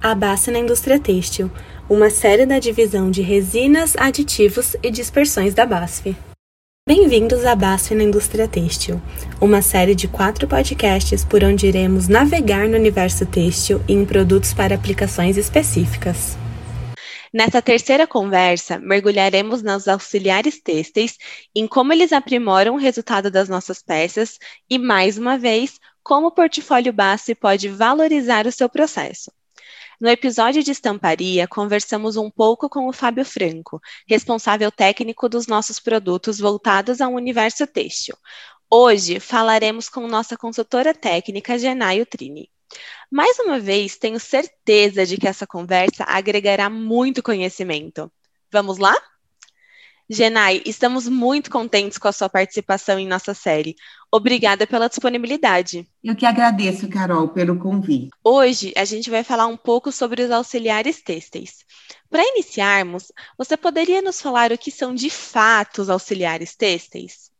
A base na indústria têxtil, uma série da divisão de resinas, aditivos e dispersões da BASF. Bem-vindos à BASF na indústria têxtil, uma série de quatro podcasts por onde iremos navegar no universo têxtil e em produtos para aplicações específicas. Nessa terceira conversa, mergulharemos nos auxiliares têxteis, em como eles aprimoram o resultado das nossas peças e, mais uma vez, como o portfólio BASF pode valorizar o seu processo. No episódio de estamparia, conversamos um pouco com o Fábio Franco, responsável técnico dos nossos produtos voltados ao universo têxtil. Hoje falaremos com nossa consultora técnica, Genaio Trini. Mais uma vez, tenho certeza de que essa conversa agregará muito conhecimento. Vamos lá? Genai, estamos muito contentes com a sua participação em nossa série. Obrigada pela disponibilidade. Eu que agradeço, Carol, pelo convite. Hoje a gente vai falar um pouco sobre os auxiliares têxteis. Para iniciarmos, você poderia nos falar o que são de fato os auxiliares têxteis?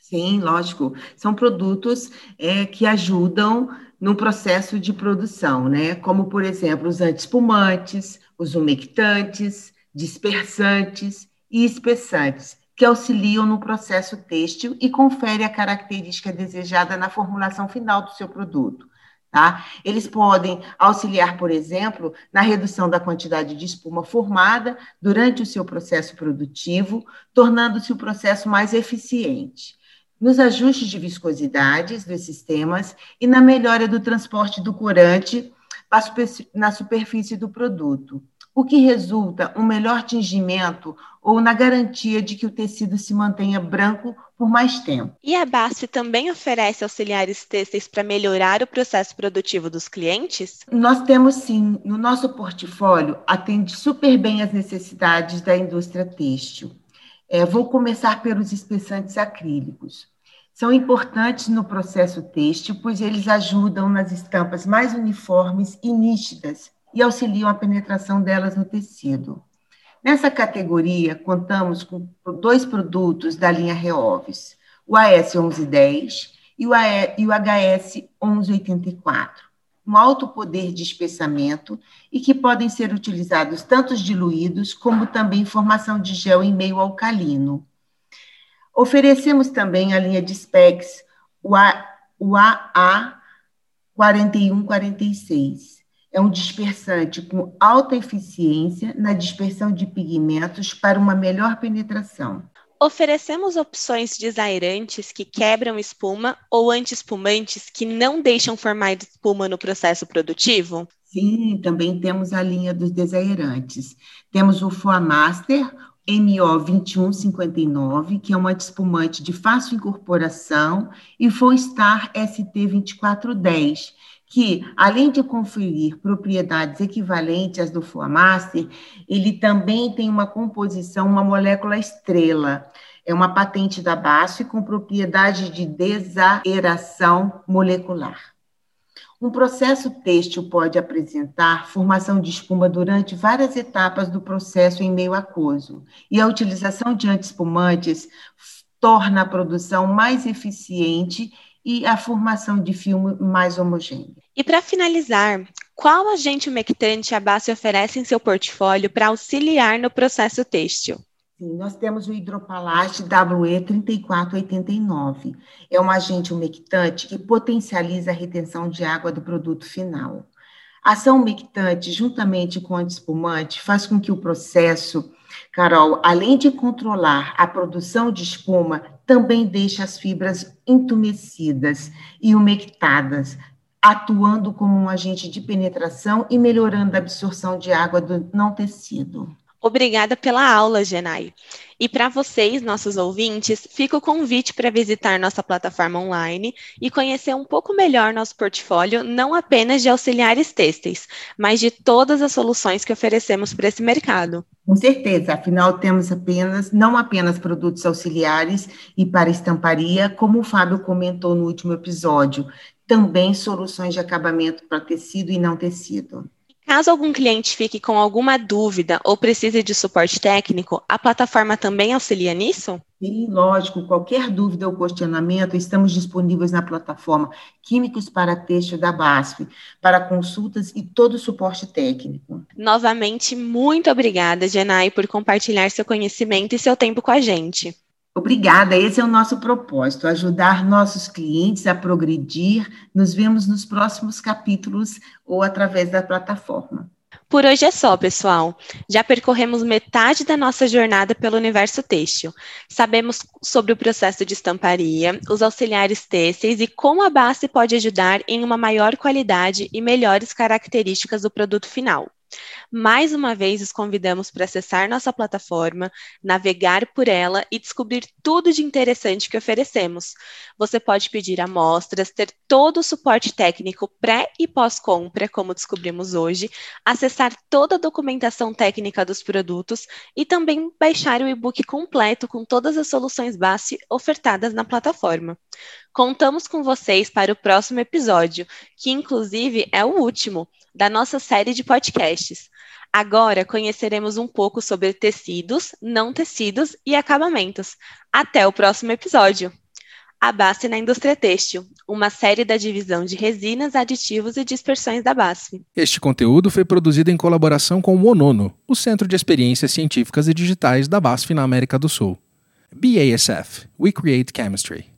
Sim, lógico. São produtos é, que ajudam no processo de produção, né? Como, por exemplo, os antiespumantes, os umectantes, dispersantes e espessantes, que auxiliam no processo têxtil e confere a característica desejada na formulação final do seu produto. Tá? Eles podem auxiliar, por exemplo, na redução da quantidade de espuma formada durante o seu processo produtivo, tornando-se o processo mais eficiente, nos ajustes de viscosidades dos sistemas e na melhora do transporte do corante na superfície do produto o que resulta um melhor tingimento ou na garantia de que o tecido se mantenha branco por mais tempo. E a BASF também oferece auxiliares têxteis para melhorar o processo produtivo dos clientes? Nós temos sim, no nosso portfólio atende super bem as necessidades da indústria têxtil. É, vou começar pelos espessantes acrílicos. São importantes no processo têxtil, pois eles ajudam nas estampas mais uniformes e nítidas e auxiliam a penetração delas no tecido. Nessa categoria, contamos com dois produtos da linha Reovis, o AS 1110 e o, HS 1184, um alto poder de espessamento e que podem ser utilizados tanto diluídos como também em formação de gel em meio alcalino. Oferecemos também a linha de specs, o, o AA 4146, é um dispersante com alta eficiência na dispersão de pigmentos para uma melhor penetração. Oferecemos opções desairantes que quebram espuma ou anti-espumantes que não deixam formar espuma no processo produtivo? Sim, também temos a linha dos desairantes. Temos o Foamaster MO2159, que é um anti-espumante de fácil incorporação, e Foamstar ST2410, que, além de conferir propriedades equivalentes às do Flamaster, ele também tem uma composição, uma molécula estrela. É uma patente da BASF com propriedade de desaeração molecular. Um processo têxtil pode apresentar formação de espuma durante várias etapas do processo em meio aquoso, e a utilização de antiespumantes torna a produção mais eficiente e a formação de filme mais homogêneo. E para finalizar, qual agente umectante a base oferece em seu portfólio para auxiliar no processo têxtil? Sim, nós temos o hidropalate WE3489. É um agente umectante que potencializa a retenção de água do produto final. A ação umectante, juntamente com o antiespumante, faz com que o processo, Carol, além de controlar a produção de espuma, também deixa as fibras entumecidas e umectadas, atuando como um agente de penetração e melhorando a absorção de água do não tecido. Obrigada pela aula, Genai. E para vocês, nossos ouvintes, fica o convite para visitar nossa plataforma online e conhecer um pouco melhor nosso portfólio, não apenas de auxiliares têxteis, mas de todas as soluções que oferecemos para esse mercado. Com certeza, afinal temos apenas, não apenas produtos auxiliares e para estamparia, como o Fábio comentou no último episódio, também soluções de acabamento para tecido e não tecido. Caso algum cliente fique com alguma dúvida ou precise de suporte técnico, a plataforma também auxilia nisso? Sim, lógico. Qualquer dúvida ou questionamento, estamos disponíveis na plataforma Químicos para Texto da BASF, para consultas e todo o suporte técnico. Novamente, muito obrigada, Genai, por compartilhar seu conhecimento e seu tempo com a gente. Obrigada, esse é o nosso propósito, ajudar nossos clientes a progredir. Nos vemos nos próximos capítulos ou através da plataforma. Por hoje é só, pessoal. Já percorremos metade da nossa jornada pelo universo têxtil. Sabemos sobre o processo de estamparia, os auxiliares têxteis e como a base pode ajudar em uma maior qualidade e melhores características do produto final. Mais uma vez, os convidamos para acessar nossa plataforma, navegar por ela e descobrir tudo de interessante que oferecemos. Você pode pedir amostras, ter todo o suporte técnico pré e pós-compra, como descobrimos hoje, acessar toda a documentação técnica dos produtos e também baixar o e-book completo com todas as soluções base ofertadas na plataforma. Contamos com vocês para o próximo episódio, que inclusive é o último da nossa série de podcasts. Agora conheceremos um pouco sobre tecidos, não tecidos e acabamentos. Até o próximo episódio. A BASF na indústria têxtil, uma série da divisão de resinas, aditivos e dispersões da BASF. Este conteúdo foi produzido em colaboração com o Monono, o Centro de Experiências Científicas e Digitais da BASF na América do Sul. BASF, We Create Chemistry.